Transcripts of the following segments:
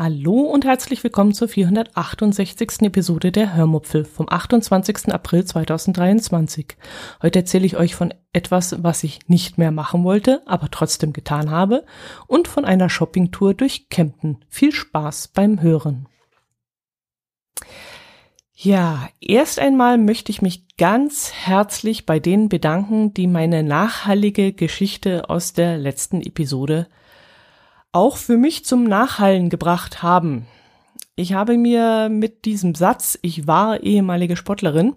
Hallo und herzlich willkommen zur 468. Episode der Hörmupfel vom 28. April 2023. Heute erzähle ich euch von etwas, was ich nicht mehr machen wollte, aber trotzdem getan habe und von einer Shoppingtour durch Kempten. Viel Spaß beim Hören. Ja, erst einmal möchte ich mich ganz herzlich bei denen bedanken, die meine nachhallige Geschichte aus der letzten Episode auch für mich zum Nachhallen gebracht haben. Ich habe mir mit diesem Satz, ich war ehemalige Sportlerin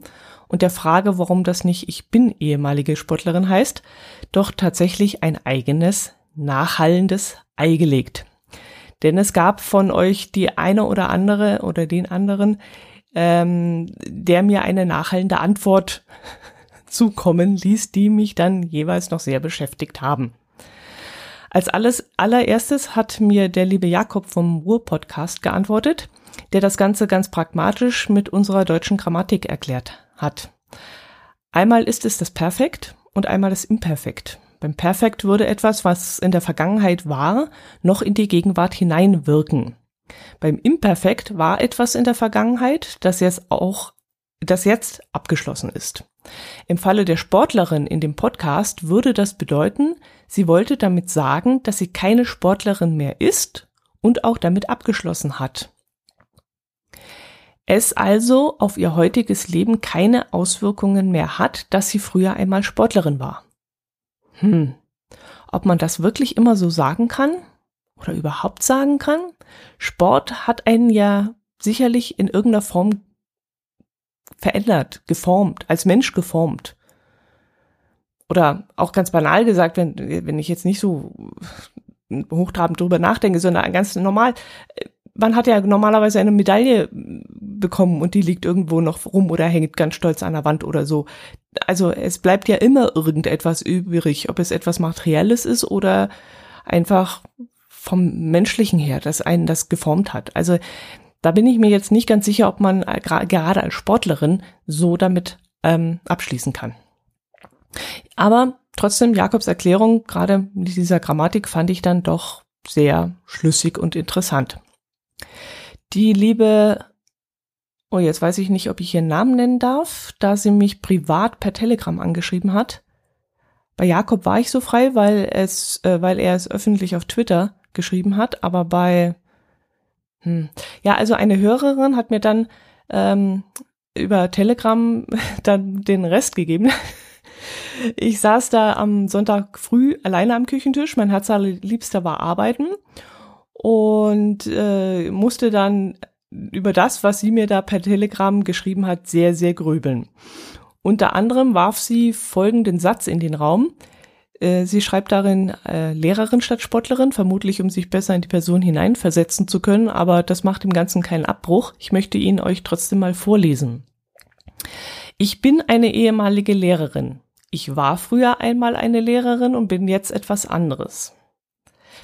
und der Frage, warum das nicht ich bin ehemalige Sportlerin heißt, doch tatsächlich ein eigenes, nachhallendes Ei gelegt. Denn es gab von euch die eine oder andere oder den anderen, ähm, der mir eine nachhallende Antwort zukommen ließ, die mich dann jeweils noch sehr beschäftigt haben. Als alles allererstes hat mir der liebe Jakob vom Ruhr-Podcast geantwortet, der das Ganze ganz pragmatisch mit unserer deutschen Grammatik erklärt hat. Einmal ist es das Perfekt und einmal das Imperfekt. Beim Perfekt würde etwas, was in der Vergangenheit war, noch in die Gegenwart hineinwirken. Beim Imperfekt war etwas in der Vergangenheit, das jetzt auch, das jetzt abgeschlossen ist. Im Falle der Sportlerin in dem Podcast würde das bedeuten, sie wollte damit sagen, dass sie keine Sportlerin mehr ist und auch damit abgeschlossen hat. Es also auf ihr heutiges Leben keine Auswirkungen mehr hat, dass sie früher einmal Sportlerin war. Hm, ob man das wirklich immer so sagen kann oder überhaupt sagen kann? Sport hat einen ja sicherlich in irgendeiner Form verändert, geformt, als Mensch geformt. Oder auch ganz banal gesagt, wenn, wenn ich jetzt nicht so hochtrabend drüber nachdenke, sondern ganz normal, man hat ja normalerweise eine Medaille bekommen und die liegt irgendwo noch rum oder hängt ganz stolz an der Wand oder so. Also es bleibt ja immer irgendetwas übrig, ob es etwas Materielles ist oder einfach vom Menschlichen her, das einen das geformt hat. Also da bin ich mir jetzt nicht ganz sicher, ob man äh, gerade als Sportlerin so damit ähm, abschließen kann. Aber trotzdem, Jakobs Erklärung, gerade mit dieser Grammatik, fand ich dann doch sehr schlüssig und interessant. Die liebe, oh, jetzt weiß ich nicht, ob ich ihren Namen nennen darf, da sie mich privat per Telegram angeschrieben hat. Bei Jakob war ich so frei, weil es, äh, weil er es öffentlich auf Twitter geschrieben hat, aber bei hm. Ja, also eine Hörerin hat mir dann ähm, über Telegram dann den Rest gegeben. Ich saß da am Sonntag früh alleine am Küchentisch. Mein Herz liebster war arbeiten und äh, musste dann über das, was sie mir da per Telegram geschrieben hat, sehr, sehr grübeln. Unter anderem warf sie folgenden Satz in den Raum. Äh, sie schreibt darin äh, Lehrerin statt Sportlerin, vermutlich um sich besser in die Person hineinversetzen zu können, aber das macht dem Ganzen keinen Abbruch. Ich möchte ihn euch trotzdem mal vorlesen. Ich bin eine ehemalige Lehrerin. Ich war früher einmal eine Lehrerin und bin jetzt etwas anderes.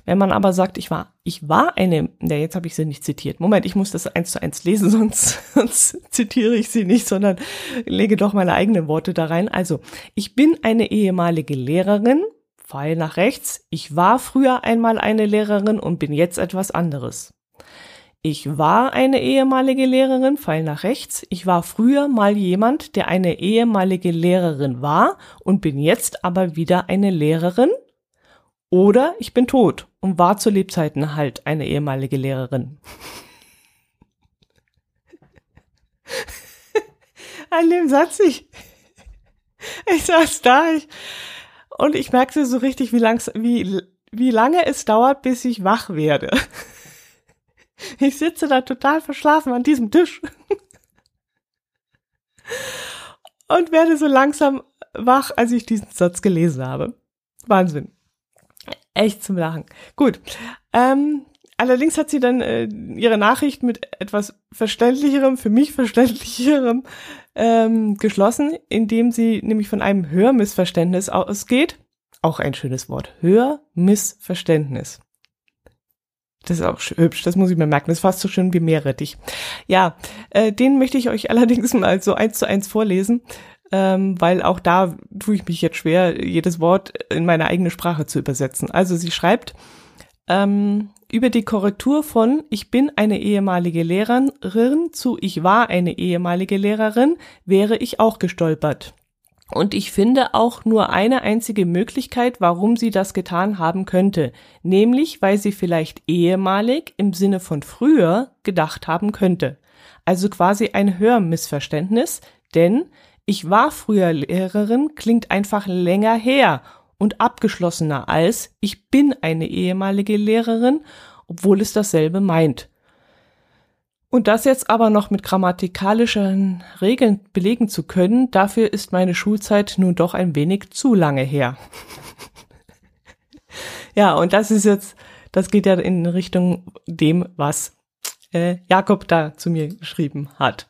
Wenn man aber sagt, ich war, ich war eine, ja, jetzt habe ich sie nicht zitiert. Moment, ich muss das eins zu eins lesen, sonst, sonst zitiere ich sie nicht, sondern lege doch meine eigenen Worte da rein. Also, ich bin eine ehemalige Lehrerin, Pfeil nach rechts. Ich war früher einmal eine Lehrerin und bin jetzt etwas anderes. Ich war eine ehemalige Lehrerin, Pfeil nach rechts. Ich war früher mal jemand, der eine ehemalige Lehrerin war und bin jetzt aber wieder eine Lehrerin, oder ich bin tot und war zu Lebzeiten halt eine ehemalige Lehrerin. An dem Satz, ich, ich saß da ich, und ich merkte so richtig, wie, langs, wie, wie lange es dauert, bis ich wach werde. Ich sitze da total verschlafen an diesem Tisch und werde so langsam wach, als ich diesen Satz gelesen habe. Wahnsinn echt zum Lachen. Gut. Ähm, allerdings hat sie dann äh, ihre Nachricht mit etwas verständlicherem, für mich verständlicherem ähm, geschlossen, indem sie nämlich von einem Hörmissverständnis ausgeht. Auch ein schönes Wort. Hörmissverständnis. Das ist auch hübsch, das muss ich mir merken. Das ist fast so schön wie Meerrettich. Ja, äh, den möchte ich euch allerdings mal so eins zu eins vorlesen, ähm, weil auch da tue ich mich jetzt schwer, jedes Wort in meine eigene Sprache zu übersetzen. Also sie schreibt, ähm, über die Korrektur von Ich bin eine ehemalige Lehrerin zu Ich war eine ehemalige Lehrerin wäre ich auch gestolpert. Und ich finde auch nur eine einzige Möglichkeit, warum sie das getan haben könnte, nämlich weil sie vielleicht ehemalig im Sinne von früher gedacht haben könnte. Also quasi ein Hörmissverständnis, denn ich war früher Lehrerin klingt einfach länger her und abgeschlossener als ich bin eine ehemalige Lehrerin, obwohl es dasselbe meint. Und das jetzt aber noch mit grammatikalischen Regeln belegen zu können, dafür ist meine Schulzeit nun doch ein wenig zu lange her. ja, und das ist jetzt, das geht ja in Richtung dem, was äh, Jakob da zu mir geschrieben hat.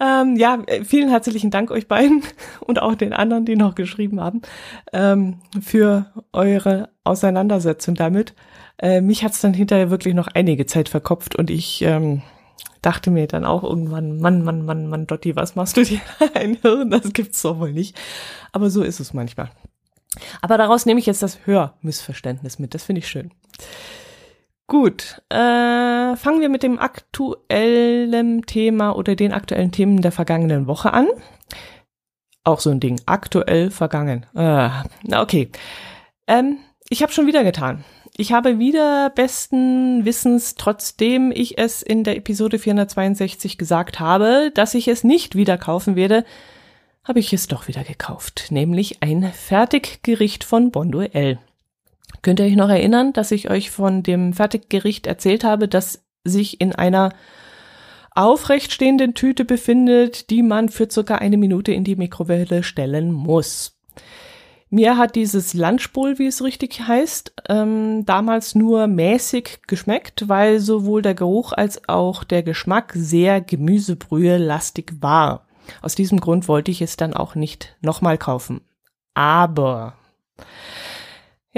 Ähm, ja, vielen herzlichen Dank euch beiden und auch den anderen, die noch geschrieben haben, ähm, für eure Auseinandersetzung damit. Äh, mich hat's dann hinterher wirklich noch einige Zeit verkopft und ich ähm, dachte mir dann auch irgendwann, Mann, Mann, Mann, Mann, Dotti, was machst du dir ein Hirn? Das gibt's doch wohl nicht. Aber so ist es manchmal. Aber daraus nehme ich jetzt das Hörmissverständnis mit. Das finde ich schön. Gut, äh, fangen wir mit dem aktuellen Thema oder den aktuellen Themen der vergangenen Woche an. Auch so ein Ding, aktuell vergangen. Äh, okay. Ähm, ich habe schon wieder getan. Ich habe wieder besten Wissens, trotzdem ich es in der Episode 462 gesagt habe, dass ich es nicht wieder kaufen werde, habe ich es doch wieder gekauft, nämlich ein Fertiggericht von Bonduell. Könnt ihr euch noch erinnern, dass ich euch von dem Fertiggericht erzählt habe, das sich in einer aufrecht stehenden Tüte befindet, die man für circa eine Minute in die Mikrowelle stellen muss. Mir hat dieses Lunchbowl, wie es richtig heißt, ähm, damals nur mäßig geschmeckt, weil sowohl der Geruch als auch der Geschmack sehr Gemüsebrühe-lastig war. Aus diesem Grund wollte ich es dann auch nicht nochmal kaufen. Aber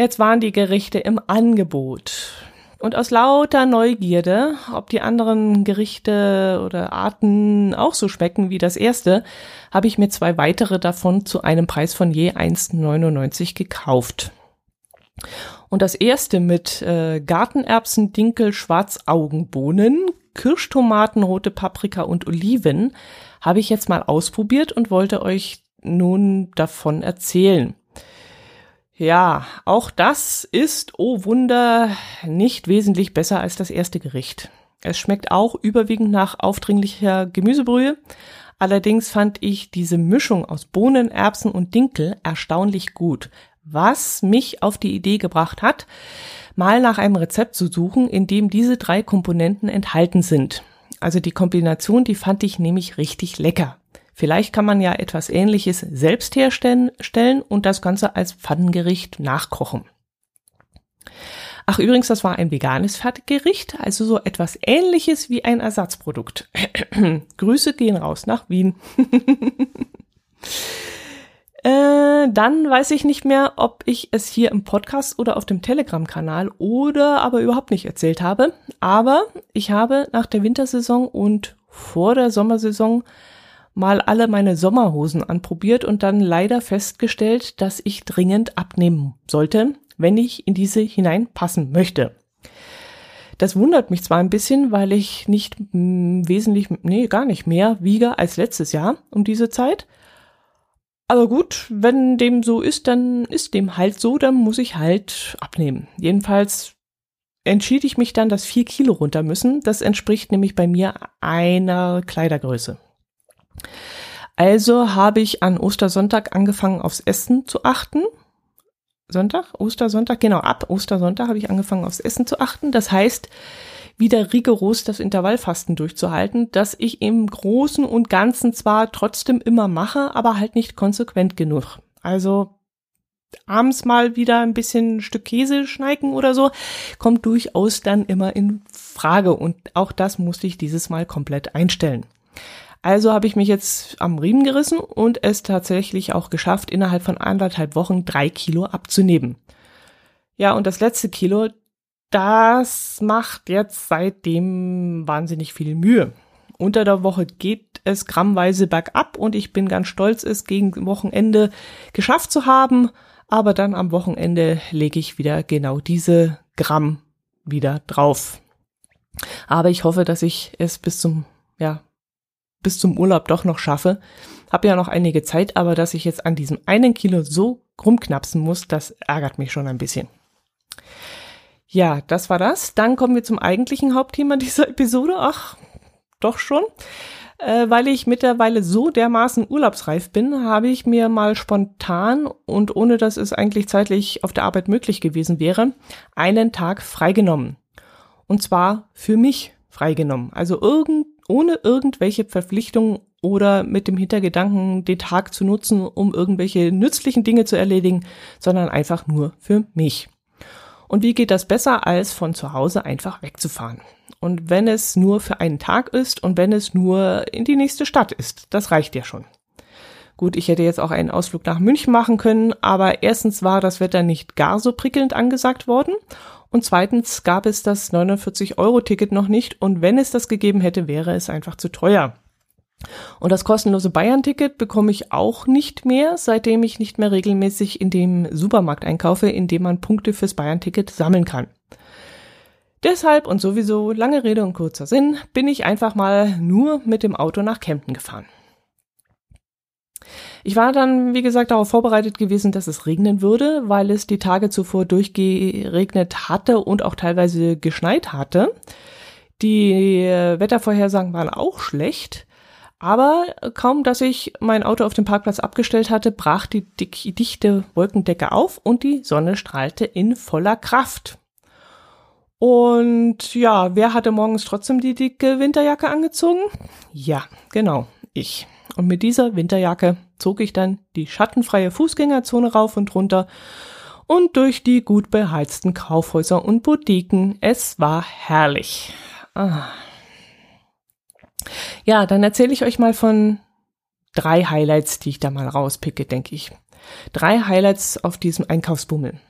jetzt waren die Gerichte im Angebot. Und aus lauter Neugierde, ob die anderen Gerichte oder Arten auch so schmecken wie das erste, habe ich mir zwei weitere davon zu einem Preis von je 1,99 gekauft. Und das erste mit äh, Gartenerbsen, Dinkel, Schwarzaugenbohnen, Kirschtomaten, rote Paprika und Oliven habe ich jetzt mal ausprobiert und wollte euch nun davon erzählen. Ja, auch das ist, oh Wunder, nicht wesentlich besser als das erste Gericht. Es schmeckt auch überwiegend nach aufdringlicher Gemüsebrühe. Allerdings fand ich diese Mischung aus Bohnen, Erbsen und Dinkel erstaunlich gut, was mich auf die Idee gebracht hat, mal nach einem Rezept zu suchen, in dem diese drei Komponenten enthalten sind. Also die Kombination, die fand ich nämlich richtig lecker. Vielleicht kann man ja etwas ähnliches selbst herstellen und das Ganze als Pfannengericht nachkochen. Ach übrigens, das war ein veganes Fertiggericht, also so etwas ähnliches wie ein Ersatzprodukt. Grüße gehen raus nach Wien. äh, dann weiß ich nicht mehr, ob ich es hier im Podcast oder auf dem Telegram-Kanal oder aber überhaupt nicht erzählt habe. Aber ich habe nach der Wintersaison und vor der Sommersaison mal alle meine Sommerhosen anprobiert und dann leider festgestellt, dass ich dringend abnehmen sollte, wenn ich in diese hineinpassen möchte. Das wundert mich zwar ein bisschen, weil ich nicht hm, wesentlich, nee, gar nicht mehr wiege als letztes Jahr um diese Zeit. Aber gut, wenn dem so ist, dann ist dem halt so, dann muss ich halt abnehmen. Jedenfalls entschied ich mich dann, dass vier Kilo runter müssen. Das entspricht nämlich bei mir einer Kleidergröße. Also habe ich an Ostersonntag angefangen, aufs Essen zu achten. Sonntag? Ostersonntag? Genau, ab Ostersonntag habe ich angefangen, aufs Essen zu achten. Das heißt, wieder rigoros das Intervallfasten durchzuhalten, das ich im Großen und Ganzen zwar trotzdem immer mache, aber halt nicht konsequent genug. Also abends mal wieder ein bisschen Stück Käse schneiken oder so, kommt durchaus dann immer in Frage. Und auch das musste ich dieses Mal komplett einstellen. Also habe ich mich jetzt am Riemen gerissen und es tatsächlich auch geschafft, innerhalb von anderthalb Wochen drei Kilo abzunehmen. Ja, und das letzte Kilo, das macht jetzt seitdem wahnsinnig viel Mühe. Unter der Woche geht es grammweise bergab und ich bin ganz stolz, es gegen Wochenende geschafft zu haben. Aber dann am Wochenende lege ich wieder genau diese Gramm wieder drauf. Aber ich hoffe, dass ich es bis zum, ja, bis zum Urlaub doch noch schaffe. Hab ja noch einige Zeit, aber dass ich jetzt an diesem einen Kilo so rumknapsen muss, das ärgert mich schon ein bisschen. Ja, das war das. Dann kommen wir zum eigentlichen Hauptthema dieser Episode. Ach, doch schon. Äh, weil ich mittlerweile so dermaßen urlaubsreif bin, habe ich mir mal spontan und ohne dass es eigentlich zeitlich auf der Arbeit möglich gewesen wäre, einen Tag freigenommen. Und zwar für mich freigenommen. Also irgend, ohne irgendwelche Verpflichtungen oder mit dem Hintergedanken, den Tag zu nutzen, um irgendwelche nützlichen Dinge zu erledigen, sondern einfach nur für mich. Und wie geht das besser, als von zu Hause einfach wegzufahren? Und wenn es nur für einen Tag ist und wenn es nur in die nächste Stadt ist, das reicht ja schon. Gut, ich hätte jetzt auch einen Ausflug nach München machen können, aber erstens war das Wetter nicht gar so prickelnd angesagt worden und zweitens gab es das 49-Euro-Ticket noch nicht und wenn es das gegeben hätte, wäre es einfach zu teuer. Und das kostenlose Bayern-Ticket bekomme ich auch nicht mehr, seitdem ich nicht mehr regelmäßig in dem Supermarkt einkaufe, in dem man Punkte fürs Bayern-Ticket sammeln kann. Deshalb und sowieso lange Rede und kurzer Sinn, bin ich einfach mal nur mit dem Auto nach Kempten gefahren. Ich war dann, wie gesagt, darauf vorbereitet gewesen, dass es regnen würde, weil es die Tage zuvor durchgeregnet hatte und auch teilweise geschneit hatte. Die Wettervorhersagen waren auch schlecht. Aber kaum, dass ich mein Auto auf dem Parkplatz abgestellt hatte, brach die dichte Wolkendecke auf und die Sonne strahlte in voller Kraft. Und ja, wer hatte morgens trotzdem die dicke Winterjacke angezogen? Ja, genau, ich. Und mit dieser Winterjacke zog ich dann die schattenfreie Fußgängerzone rauf und runter und durch die gut beheizten Kaufhäuser und Boutiquen. Es war herrlich. Ah. Ja, dann erzähle ich euch mal von drei Highlights, die ich da mal rauspicke, denke ich. Drei Highlights auf diesem Einkaufsbummel.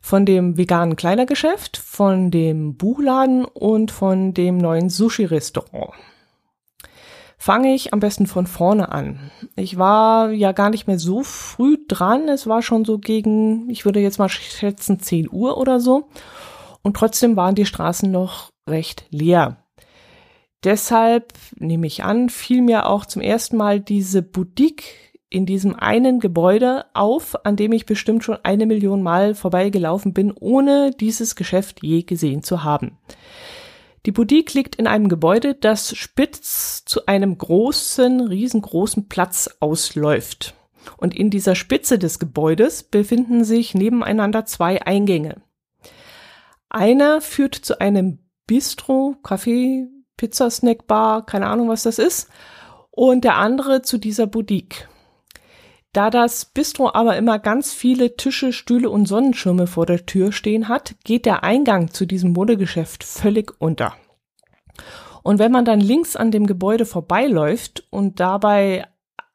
Von dem veganen Kleidergeschäft, von dem Buchladen und von dem neuen Sushi-Restaurant. Fange ich am besten von vorne an. Ich war ja gar nicht mehr so früh dran. Es war schon so gegen, ich würde jetzt mal schätzen, 10 Uhr oder so. Und trotzdem waren die Straßen noch recht leer. Deshalb nehme ich an, fiel mir auch zum ersten Mal diese Boutique in diesem einen Gebäude auf, an dem ich bestimmt schon eine Million Mal vorbeigelaufen bin, ohne dieses Geschäft je gesehen zu haben. Die Boutique liegt in einem Gebäude, das spitz zu einem großen, riesengroßen Platz ausläuft. Und in dieser Spitze des Gebäudes befinden sich nebeneinander zwei Eingänge. Einer führt zu einem Bistro, Café, Pizzasnackbar, keine Ahnung, was das ist. Und der andere zu dieser Boutique. Da das Bistro aber immer ganz viele Tische, Stühle und Sonnenschirme vor der Tür stehen hat, geht der Eingang zu diesem Modegeschäft völlig unter. Und wenn man dann links an dem Gebäude vorbeiläuft und dabei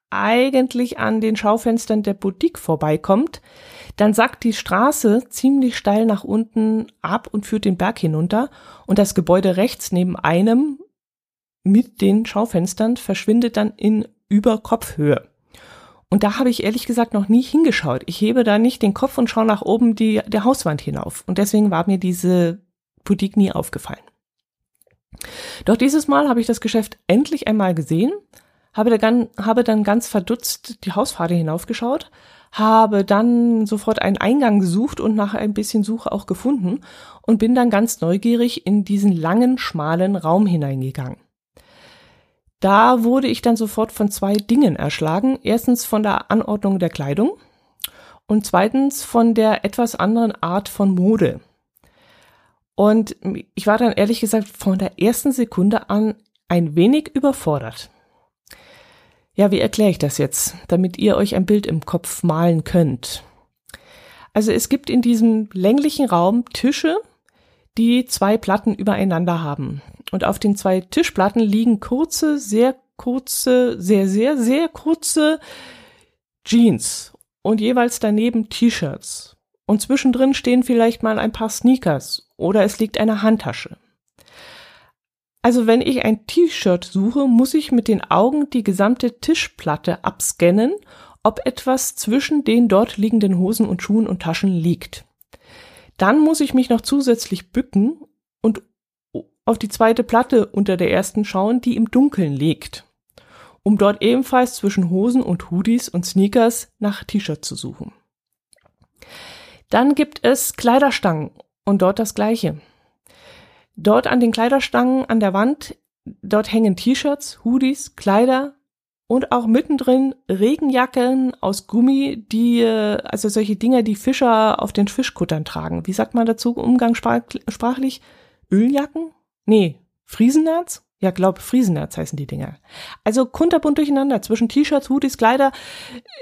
eigentlich an den Schaufenstern der Boutique vorbeikommt, dann sackt die Straße ziemlich steil nach unten ab und führt den Berg hinunter und das Gebäude rechts neben einem mit den Schaufenstern verschwindet dann in Überkopfhöhe. Und da habe ich ehrlich gesagt noch nie hingeschaut. Ich hebe da nicht den Kopf und schaue nach oben die, der Hauswand hinauf. Und deswegen war mir diese Boutique nie aufgefallen. Doch dieses Mal habe ich das Geschäft endlich einmal gesehen, habe dann, habe dann ganz verdutzt die Hauspfade hinaufgeschaut, habe dann sofort einen Eingang gesucht und nach ein bisschen Suche auch gefunden und bin dann ganz neugierig in diesen langen, schmalen Raum hineingegangen. Da wurde ich dann sofort von zwei Dingen erschlagen. Erstens von der Anordnung der Kleidung und zweitens von der etwas anderen Art von Mode. Und ich war dann ehrlich gesagt von der ersten Sekunde an ein wenig überfordert. Ja, wie erkläre ich das jetzt, damit ihr euch ein Bild im Kopf malen könnt? Also es gibt in diesem länglichen Raum Tische, die zwei Platten übereinander haben. Und auf den zwei Tischplatten liegen kurze, sehr kurze, sehr, sehr, sehr kurze Jeans und jeweils daneben T-Shirts. Und zwischendrin stehen vielleicht mal ein paar Sneakers oder es liegt eine Handtasche. Also wenn ich ein T-Shirt suche, muss ich mit den Augen die gesamte Tischplatte abscannen, ob etwas zwischen den dort liegenden Hosen und Schuhen und Taschen liegt. Dann muss ich mich noch zusätzlich bücken auf die zweite Platte unter der ersten schauen, die im Dunkeln liegt, um dort ebenfalls zwischen Hosen und Hoodies und Sneakers nach T-Shirt zu suchen. Dann gibt es Kleiderstangen und dort das gleiche. Dort an den Kleiderstangen an der Wand, dort hängen T-Shirts, Hoodies, Kleider und auch mittendrin Regenjacken aus Gummi, die, äh, also solche Dinger, die Fischer auf den Fischkuttern tragen. Wie sagt man dazu umgangssprachlich? Öljacken? Nee, Friesennerz? Ja, glaub, Friesennerz heißen die Dinger. Also kunterbunt durcheinander. Zwischen T-Shirts, Hoodies, Kleider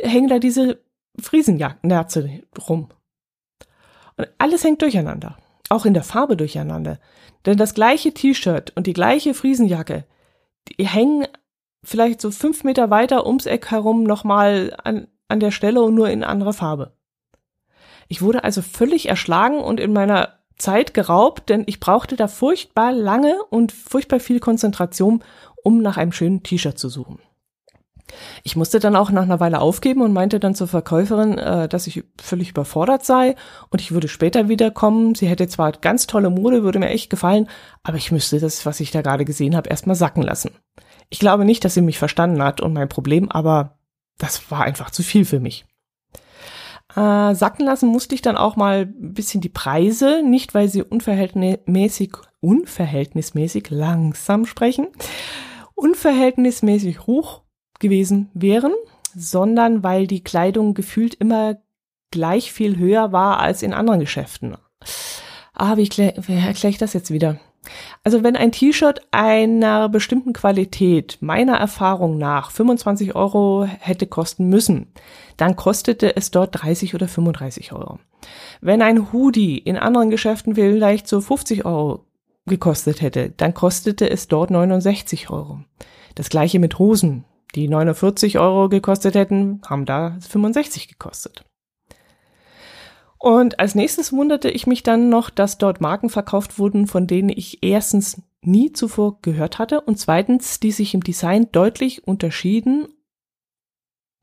hängen da diese Friesennerze rum. Und alles hängt durcheinander. Auch in der Farbe durcheinander. Denn das gleiche T-Shirt und die gleiche Friesenjacke, die hängen vielleicht so fünf Meter weiter ums Eck herum nochmal an, an der Stelle und nur in anderer Farbe. Ich wurde also völlig erschlagen und in meiner Zeit geraubt, denn ich brauchte da furchtbar lange und furchtbar viel Konzentration, um nach einem schönen T-Shirt zu suchen. Ich musste dann auch nach einer Weile aufgeben und meinte dann zur Verkäuferin, äh, dass ich völlig überfordert sei und ich würde später wiederkommen. Sie hätte zwar ganz tolle Mode, würde mir echt gefallen, aber ich müsste das, was ich da gerade gesehen habe, erstmal sacken lassen. Ich glaube nicht, dass sie mich verstanden hat und mein Problem, aber das war einfach zu viel für mich. Äh, sacken lassen musste ich dann auch mal ein bisschen die Preise, nicht weil sie unverhältnismäßig, unverhältnismäßig langsam sprechen, unverhältnismäßig hoch gewesen wären, sondern weil die Kleidung gefühlt immer gleich viel höher war als in anderen Geschäften. Ah, wie, erkläre ich das jetzt wieder? Also wenn ein T-Shirt einer bestimmten Qualität meiner Erfahrung nach 25 Euro hätte kosten müssen, dann kostete es dort 30 oder 35 Euro. Wenn ein Hoodie in anderen Geschäften vielleicht so 50 Euro gekostet hätte, dann kostete es dort 69 Euro. Das gleiche mit Hosen die 49 Euro gekostet hätten, haben da 65 gekostet. Und als nächstes wunderte ich mich dann noch, dass dort Marken verkauft wurden, von denen ich erstens nie zuvor gehört hatte und zweitens, die sich im Design deutlich unterschieden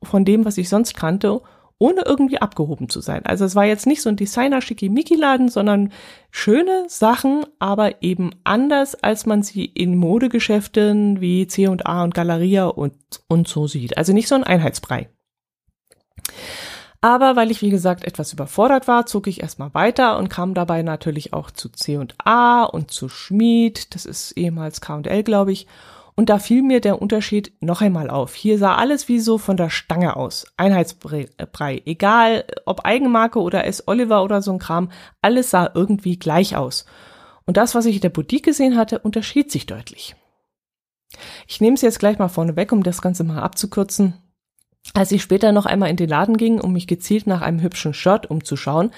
von dem, was ich sonst kannte ohne irgendwie abgehoben zu sein. Also es war jetzt nicht so ein Designer-Schickimicki-Laden, sondern schöne Sachen, aber eben anders, als man sie in Modegeschäften wie C&A und Galeria und, und so sieht. Also nicht so ein Einheitsbrei. Aber weil ich, wie gesagt, etwas überfordert war, zog ich erstmal weiter und kam dabei natürlich auch zu C&A und zu Schmied, das ist ehemals K&L, glaube ich, und da fiel mir der Unterschied noch einmal auf. Hier sah alles wie so von der Stange aus. Einheitsbrei. Egal ob Eigenmarke oder S. Oliver oder so ein Kram, alles sah irgendwie gleich aus. Und das, was ich in der Boutique gesehen hatte, unterschied sich deutlich. Ich nehme es jetzt gleich mal vorne weg, um das Ganze mal abzukürzen. Als ich später noch einmal in den Laden ging, um mich gezielt nach einem hübschen Shirt umzuschauen,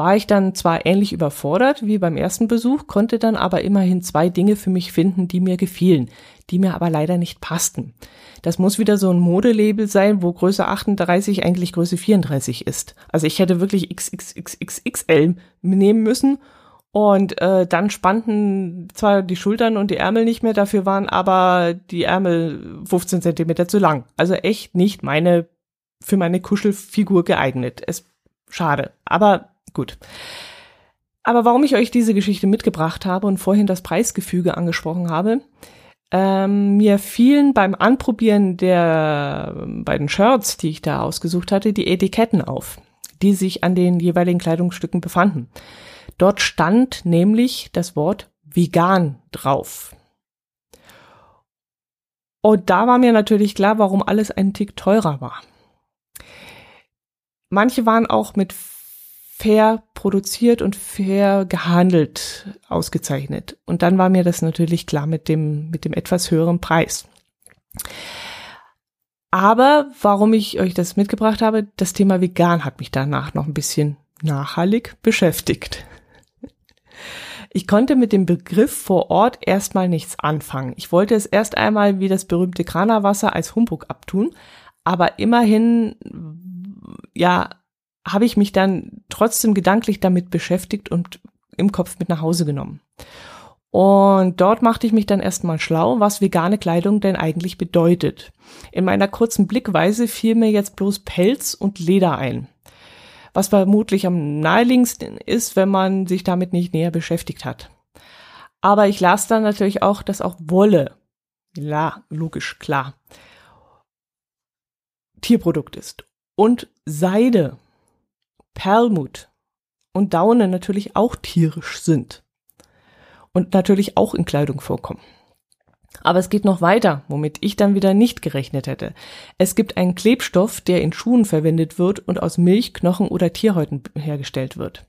war ich dann zwar ähnlich überfordert wie beim ersten Besuch, konnte dann aber immerhin zwei Dinge für mich finden, die mir gefielen, die mir aber leider nicht passten. Das muss wieder so ein Modelabel sein, wo Größe 38 eigentlich Größe 34 ist. Also ich hätte wirklich XXXXL nehmen müssen und äh, dann spannten zwar die Schultern und die Ärmel nicht mehr, dafür waren aber die Ärmel 15 Zentimeter zu lang. Also echt nicht meine für meine Kuschelfigur geeignet. Es schade, aber Gut. Aber warum ich euch diese Geschichte mitgebracht habe und vorhin das Preisgefüge angesprochen habe, ähm, mir fielen beim Anprobieren der beiden Shirts, die ich da ausgesucht hatte, die Etiketten auf, die sich an den jeweiligen Kleidungsstücken befanden. Dort stand nämlich das Wort vegan drauf. Und da war mir natürlich klar, warum alles einen Tick teurer war. Manche waren auch mit fair produziert und fair gehandelt ausgezeichnet. Und dann war mir das natürlich klar mit dem, mit dem etwas höheren Preis. Aber warum ich euch das mitgebracht habe, das Thema vegan hat mich danach noch ein bisschen nachhaltig beschäftigt. Ich konnte mit dem Begriff vor Ort erstmal nichts anfangen. Ich wollte es erst einmal wie das berühmte Kranawasser als Humbug abtun, aber immerhin, ja, habe ich mich dann trotzdem gedanklich damit beschäftigt und im Kopf mit nach Hause genommen. Und dort machte ich mich dann erstmal schlau, was vegane Kleidung denn eigentlich bedeutet. In meiner kurzen Blickweise fiel mir jetzt bloß Pelz und Leder ein was vermutlich am naheliegendsten ist, wenn man sich damit nicht näher beschäftigt hat. Aber ich las dann natürlich auch, dass auch Wolle, ja, logisch, klar, Tierprodukt ist. Und Seide, Perlmut und Daune natürlich auch tierisch sind. Und natürlich auch in Kleidung vorkommen. Aber es geht noch weiter, womit ich dann wieder nicht gerechnet hätte. Es gibt einen Klebstoff, der in Schuhen verwendet wird und aus Milch, Knochen oder Tierhäuten hergestellt wird.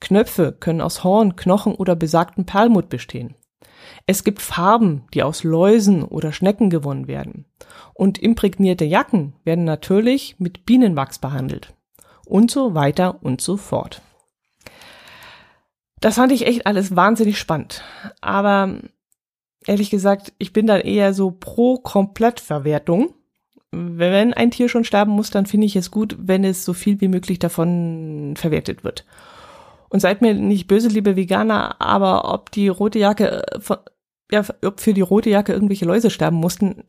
Knöpfe können aus Horn, Knochen oder besagten Perlmutt bestehen. Es gibt Farben, die aus Läusen oder Schnecken gewonnen werden. Und imprägnierte Jacken werden natürlich mit Bienenwachs behandelt. Und so weiter und so fort. Das fand ich echt alles wahnsinnig spannend. Aber ehrlich gesagt, ich bin dann eher so pro Komplettverwertung. Wenn ein Tier schon sterben muss, dann finde ich es gut, wenn es so viel wie möglich davon verwertet wird. Und seid mir nicht böse, liebe Veganer, aber ob die rote Jacke äh, von, ja, ob für die rote Jacke irgendwelche Läuse sterben mussten,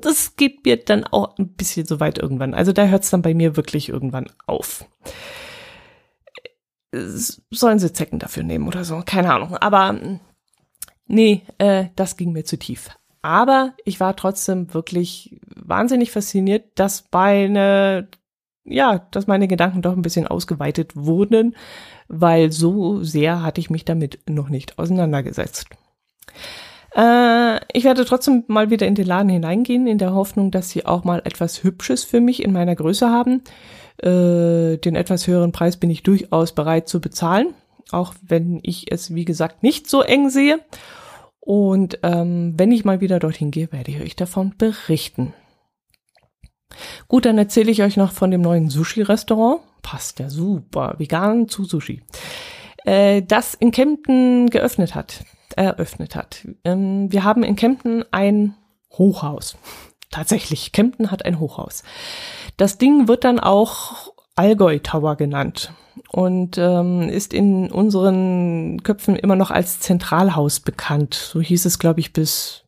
das geht mir dann auch ein bisschen so weit irgendwann. Also da hört es dann bei mir wirklich irgendwann auf. Sollen sie Zecken dafür nehmen oder so? Keine Ahnung. Aber nee, äh, das ging mir zu tief. Aber ich war trotzdem wirklich wahnsinnig fasziniert, dass meine, ja, dass meine Gedanken doch ein bisschen ausgeweitet wurden, weil so sehr hatte ich mich damit noch nicht auseinandergesetzt. Äh, ich werde trotzdem mal wieder in den Laden hineingehen, in der Hoffnung, dass sie auch mal etwas Hübsches für mich in meiner Größe haben. Äh, den etwas höheren Preis bin ich durchaus bereit zu bezahlen, auch wenn ich es, wie gesagt, nicht so eng sehe. Und ähm, wenn ich mal wieder dorthin gehe, werde ich euch davon berichten. Gut, dann erzähle ich euch noch von dem neuen Sushi-Restaurant. Passt ja super, vegan zu Sushi. Äh, das in Kempten geöffnet hat, eröffnet hat. Ähm, wir haben in Kempten ein Hochhaus. Tatsächlich, Kempten hat ein Hochhaus. Das Ding wird dann auch Allgäu Tower genannt und ähm, ist in unseren Köpfen immer noch als Zentralhaus bekannt. So hieß es, glaube ich, bis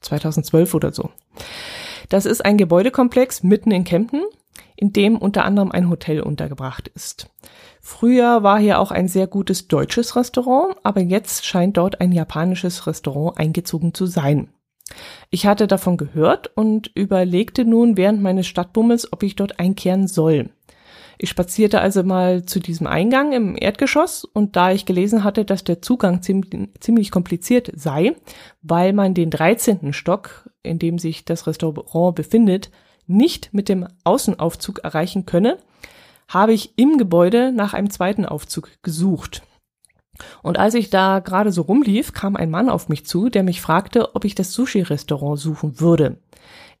2012 oder so. Das ist ein Gebäudekomplex mitten in Kempten, in dem unter anderem ein Hotel untergebracht ist. Früher war hier auch ein sehr gutes deutsches Restaurant, aber jetzt scheint dort ein japanisches Restaurant eingezogen zu sein. Ich hatte davon gehört und überlegte nun während meines Stadtbummels, ob ich dort einkehren soll. Ich spazierte also mal zu diesem Eingang im Erdgeschoss und da ich gelesen hatte, dass der Zugang ziemlich kompliziert sei, weil man den 13. Stock, in dem sich das Restaurant befindet, nicht mit dem Außenaufzug erreichen könne, habe ich im Gebäude nach einem zweiten Aufzug gesucht. Und als ich da gerade so rumlief, kam ein Mann auf mich zu, der mich fragte, ob ich das Sushi-Restaurant suchen würde.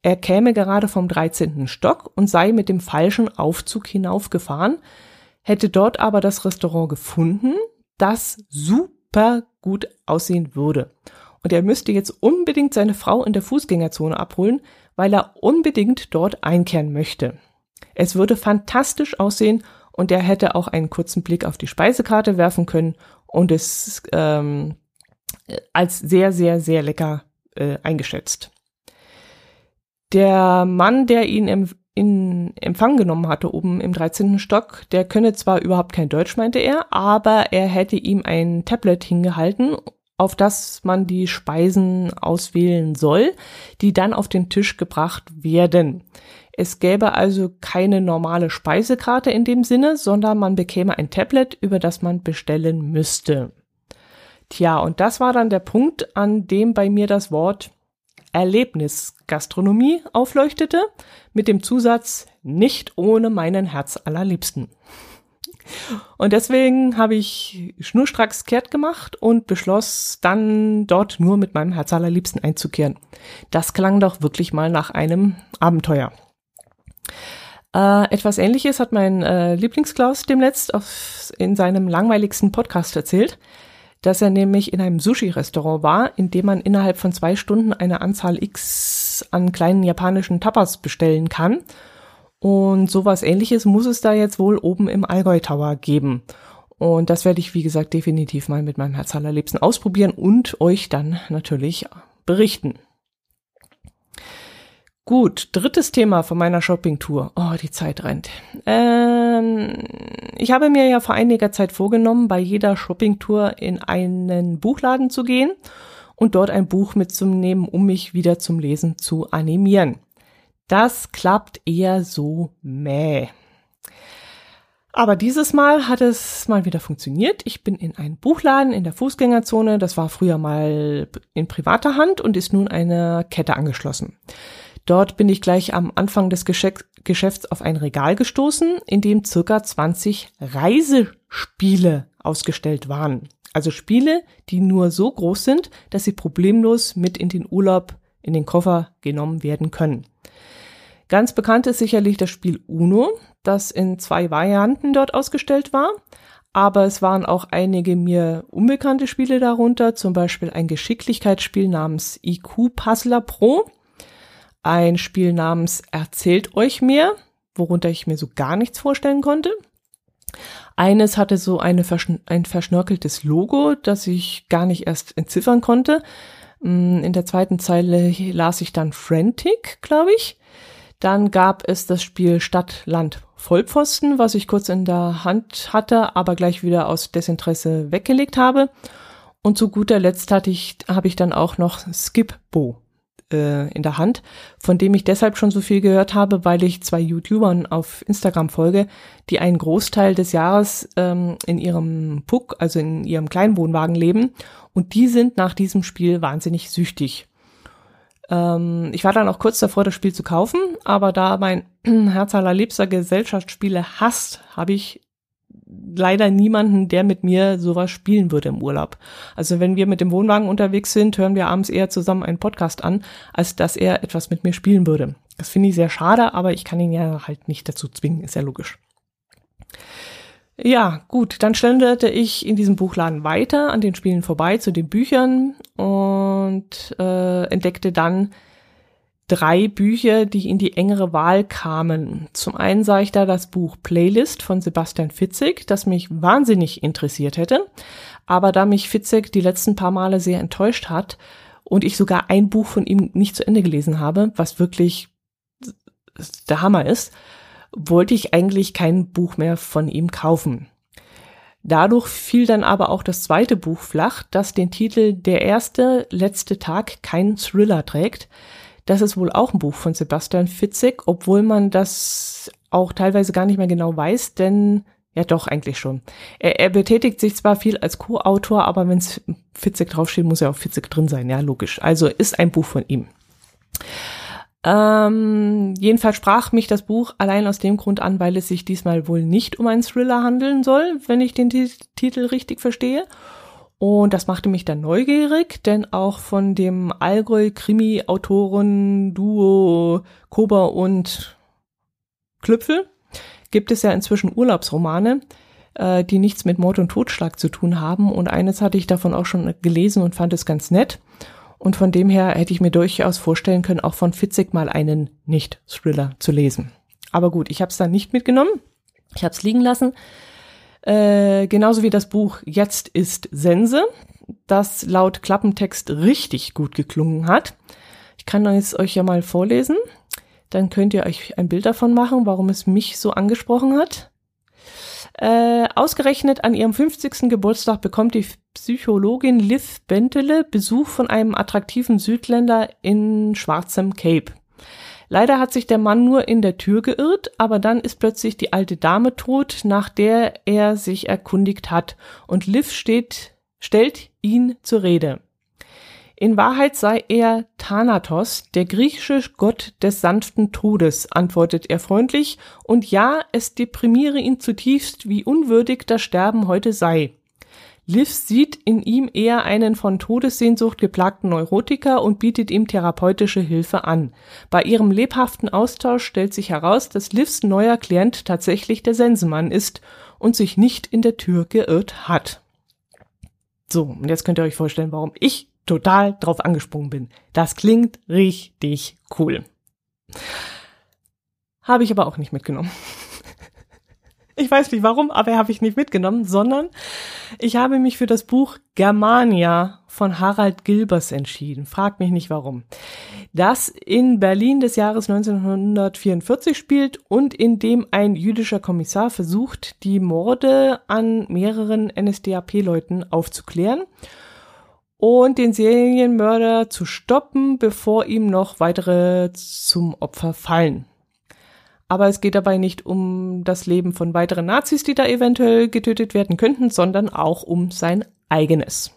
Er käme gerade vom 13. Stock und sei mit dem falschen Aufzug hinaufgefahren, hätte dort aber das Restaurant gefunden, das super gut aussehen würde. Und er müsste jetzt unbedingt seine Frau in der Fußgängerzone abholen, weil er unbedingt dort einkehren möchte. Es würde fantastisch aussehen und er hätte auch einen kurzen Blick auf die Speisekarte werfen können und es ähm, als sehr, sehr, sehr lecker äh, eingeschätzt. Der Mann, der ihn im, in Empfang genommen hatte, oben im 13. Stock, der könne zwar überhaupt kein Deutsch, meinte er, aber er hätte ihm ein Tablet hingehalten, auf das man die Speisen auswählen soll, die dann auf den Tisch gebracht werden. Es gäbe also keine normale Speisekarte in dem Sinne, sondern man bekäme ein Tablet, über das man bestellen müsste. Tja, und das war dann der Punkt, an dem bei mir das Wort Erlebnisgastronomie aufleuchtete, mit dem Zusatz nicht ohne meinen Herz allerliebsten. Und deswegen habe ich schnurstracks kehrt gemacht und beschloss dann dort nur mit meinem Herz allerliebsten einzukehren. Das klang doch wirklich mal nach einem Abenteuer. Äh, etwas ähnliches hat mein äh, Lieblingsklaus demnächst auf, in seinem langweiligsten Podcast erzählt, dass er nämlich in einem Sushi-Restaurant war, in dem man innerhalb von zwei Stunden eine Anzahl X an kleinen japanischen Tapas bestellen kann. Und sowas ähnliches muss es da jetzt wohl oben im Allgäu Tower geben. Und das werde ich, wie gesagt, definitiv mal mit meinem Herz allerliebsten ausprobieren und euch dann natürlich berichten. Gut, drittes Thema von meiner Shoppingtour. Oh, die Zeit rennt. Ähm, ich habe mir ja vor einiger Zeit vorgenommen, bei jeder Shoppingtour in einen Buchladen zu gehen und dort ein Buch mitzunehmen, um mich wieder zum Lesen zu animieren. Das klappt eher so mäh. Aber dieses Mal hat es mal wieder funktioniert. Ich bin in einen Buchladen in der Fußgängerzone. Das war früher mal in privater Hand und ist nun einer Kette angeschlossen. Dort bin ich gleich am Anfang des Geschäfts auf ein Regal gestoßen, in dem circa 20 Reisespiele ausgestellt waren. Also Spiele, die nur so groß sind, dass sie problemlos mit in den Urlaub in den Koffer genommen werden können. Ganz bekannt ist sicherlich das Spiel Uno, das in zwei Varianten dort ausgestellt war. Aber es waren auch einige mir unbekannte Spiele darunter, zum Beispiel ein Geschicklichkeitsspiel namens IQ Puzzler Pro ein Spiel namens Erzählt euch mehr, worunter ich mir so gar nichts vorstellen konnte. Eines hatte so eine verschn ein verschnörkeltes Logo, das ich gar nicht erst entziffern konnte. Mm, in der zweiten Zeile las ich dann Frantic, glaube ich. Dann gab es das Spiel Stadt, Land, Vollpfosten, was ich kurz in der Hand hatte, aber gleich wieder aus Desinteresse weggelegt habe. Und zu guter Letzt hatte ich, habe ich dann auch noch Skipbo äh, in der Hand, von dem ich deshalb schon so viel gehört habe, weil ich zwei YouTubern auf Instagram folge, die einen Großteil des Jahres ähm, in ihrem Puck, also in ihrem Kleinwohnwagen leben und die sind nach diesem Spiel wahnsinnig süchtig. Ähm, ich war dann auch kurz davor, das Spiel zu kaufen, aber da mein Herz allerliebster Gesellschaftsspiele hasst, habe ich leider niemanden, der mit mir sowas spielen würde im Urlaub. Also wenn wir mit dem Wohnwagen unterwegs sind, hören wir abends eher zusammen einen Podcast an, als dass er etwas mit mir spielen würde. Das finde ich sehr schade, aber ich kann ihn ja halt nicht dazu zwingen, ist ja logisch. Ja, gut, dann schlenderte ich in diesem Buchladen weiter an den Spielen vorbei zu den Büchern und äh, entdeckte dann drei Bücher, die in die engere Wahl kamen. Zum einen sah ich da das Buch Playlist von Sebastian Fitzek, das mich wahnsinnig interessiert hätte. Aber da mich Fitzek die letzten paar Male sehr enttäuscht hat und ich sogar ein Buch von ihm nicht zu Ende gelesen habe, was wirklich der Hammer ist, wollte ich eigentlich kein Buch mehr von ihm kaufen. Dadurch fiel dann aber auch das zweite Buch flach, das den Titel Der erste letzte Tag kein Thriller trägt, das ist wohl auch ein Buch von Sebastian Fitzek, obwohl man das auch teilweise gar nicht mehr genau weiß, denn ja doch, eigentlich schon. Er, er betätigt sich zwar viel als Co-Autor, aber wenn es Fitzek draufsteht, muss ja auch Fitzek drin sein, ja, logisch. Also ist ein Buch von ihm. Ähm, jedenfalls sprach mich das Buch allein aus dem Grund an, weil es sich diesmal wohl nicht um einen Thriller handeln soll, wenn ich den T Titel richtig verstehe. Und das machte mich dann neugierig, denn auch von dem Allgäu-Krimi-Autoren-Duo Kober und Klüpfel gibt es ja inzwischen Urlaubsromane, äh, die nichts mit Mord und Totschlag zu tun haben. Und eines hatte ich davon auch schon gelesen und fand es ganz nett. Und von dem her hätte ich mir durchaus vorstellen können, auch von Fitzig mal einen Nicht-Thriller zu lesen. Aber gut, ich habe es dann nicht mitgenommen. Ich habe es liegen lassen. Äh, genauso wie das Buch Jetzt ist Sense, das laut Klappentext richtig gut geklungen hat. Ich kann es euch ja mal vorlesen. Dann könnt ihr euch ein Bild davon machen, warum es mich so angesprochen hat. Äh, ausgerechnet an ihrem 50. Geburtstag bekommt die Psychologin Liv Bentele Besuch von einem attraktiven Südländer in schwarzem Cape. Leider hat sich der Mann nur in der Tür geirrt, aber dann ist plötzlich die alte Dame tot, nach der er sich erkundigt hat, und Liv steht, stellt ihn zur Rede. In Wahrheit sei er Thanatos, der griechische Gott des sanften Todes, antwortet er freundlich, und ja, es deprimiere ihn zutiefst, wie unwürdig das Sterben heute sei. Liv sieht in ihm eher einen von Todessehnsucht geplagten Neurotiker und bietet ihm therapeutische Hilfe an. Bei ihrem lebhaften Austausch stellt sich heraus, dass Livs neuer Klient tatsächlich der Sensenmann ist und sich nicht in der Tür geirrt hat. So, und jetzt könnt ihr euch vorstellen, warum ich total drauf angesprungen bin. Das klingt richtig cool. Habe ich aber auch nicht mitgenommen. Ich weiß nicht warum, aber habe ich nicht mitgenommen, sondern ich habe mich für das Buch Germania von Harald Gilbers entschieden. Frag mich nicht warum. Das in Berlin des Jahres 1944 spielt und in dem ein jüdischer Kommissar versucht, die Morde an mehreren NSDAP-Leuten aufzuklären und den Serienmörder zu stoppen, bevor ihm noch weitere zum Opfer fallen. Aber es geht dabei nicht um das Leben von weiteren Nazis, die da eventuell getötet werden könnten, sondern auch um sein eigenes.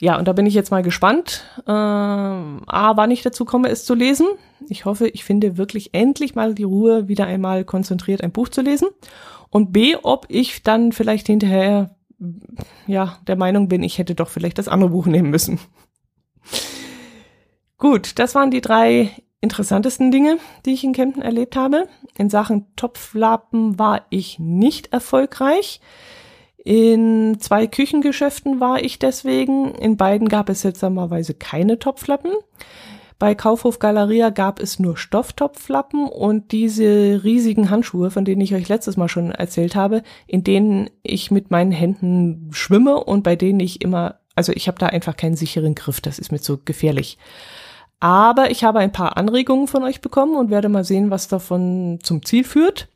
Ja, und da bin ich jetzt mal gespannt. Äh, A, wann ich dazu komme, es zu lesen. Ich hoffe, ich finde wirklich endlich mal die Ruhe, wieder einmal konzentriert ein Buch zu lesen. Und B, ob ich dann vielleicht hinterher, ja, der Meinung bin, ich hätte doch vielleicht das andere Buch nehmen müssen. Gut, das waren die drei interessantesten Dinge, die ich in Kempten erlebt habe. In Sachen Topflappen war ich nicht erfolgreich. In zwei Küchengeschäften war ich deswegen. In beiden gab es seltsamerweise keine Topflappen. Bei Kaufhof Galeria gab es nur Stofftopflappen und diese riesigen Handschuhe, von denen ich euch letztes Mal schon erzählt habe, in denen ich mit meinen Händen schwimme und bei denen ich immer, also ich habe da einfach keinen sicheren Griff, das ist mir zu gefährlich. Aber ich habe ein paar Anregungen von euch bekommen und werde mal sehen, was davon zum Ziel führt.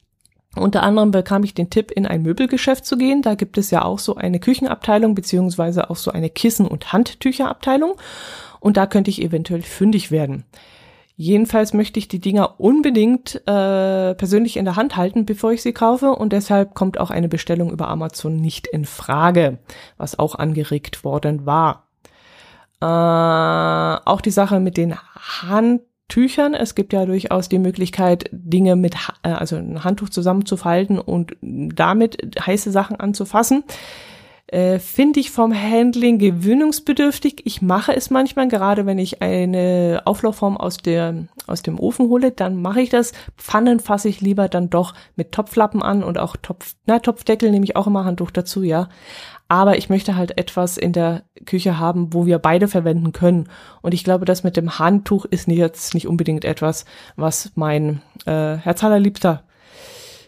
Unter anderem bekam ich den Tipp, in ein Möbelgeschäft zu gehen. Da gibt es ja auch so eine Küchenabteilung beziehungsweise auch so eine Kissen- und Handtücherabteilung. Und da könnte ich eventuell fündig werden. Jedenfalls möchte ich die Dinger unbedingt äh, persönlich in der Hand halten, bevor ich sie kaufe. Und deshalb kommt auch eine Bestellung über Amazon nicht in Frage, was auch angeregt worden war. Äh, auch die Sache mit den Handtüchern. Es gibt ja durchaus die Möglichkeit, Dinge mit, äh, also ein Handtuch zusammenzufalten und damit heiße Sachen anzufassen. Äh, Finde ich vom Handling gewöhnungsbedürftig. Ich mache es manchmal, gerade wenn ich eine Auflaufform aus, der, aus dem Ofen hole, dann mache ich das. Pfannen fasse ich lieber dann doch mit Topflappen an und auch Topf, na, Topfdeckel nehme ich auch immer Handtuch dazu, ja aber ich möchte halt etwas in der Küche haben, wo wir beide verwenden können. Und ich glaube, das mit dem Handtuch ist jetzt nicht unbedingt etwas, was mein äh, Herz allerliebster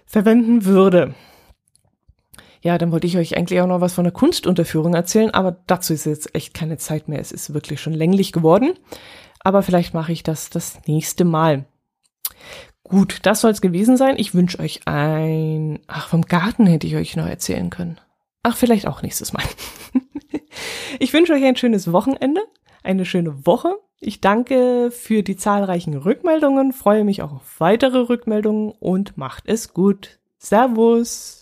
verwenden würde. Ja, dann wollte ich euch eigentlich auch noch was von der Kunstunterführung erzählen, aber dazu ist jetzt echt keine Zeit mehr. Es ist wirklich schon länglich geworden. Aber vielleicht mache ich das das nächste Mal. Gut, das soll es gewesen sein. Ich wünsche euch ein... Ach, vom Garten hätte ich euch noch erzählen können. Ach, vielleicht auch nächstes Mal. ich wünsche euch ein schönes Wochenende, eine schöne Woche. Ich danke für die zahlreichen Rückmeldungen, freue mich auch auf weitere Rückmeldungen und macht es gut. Servus.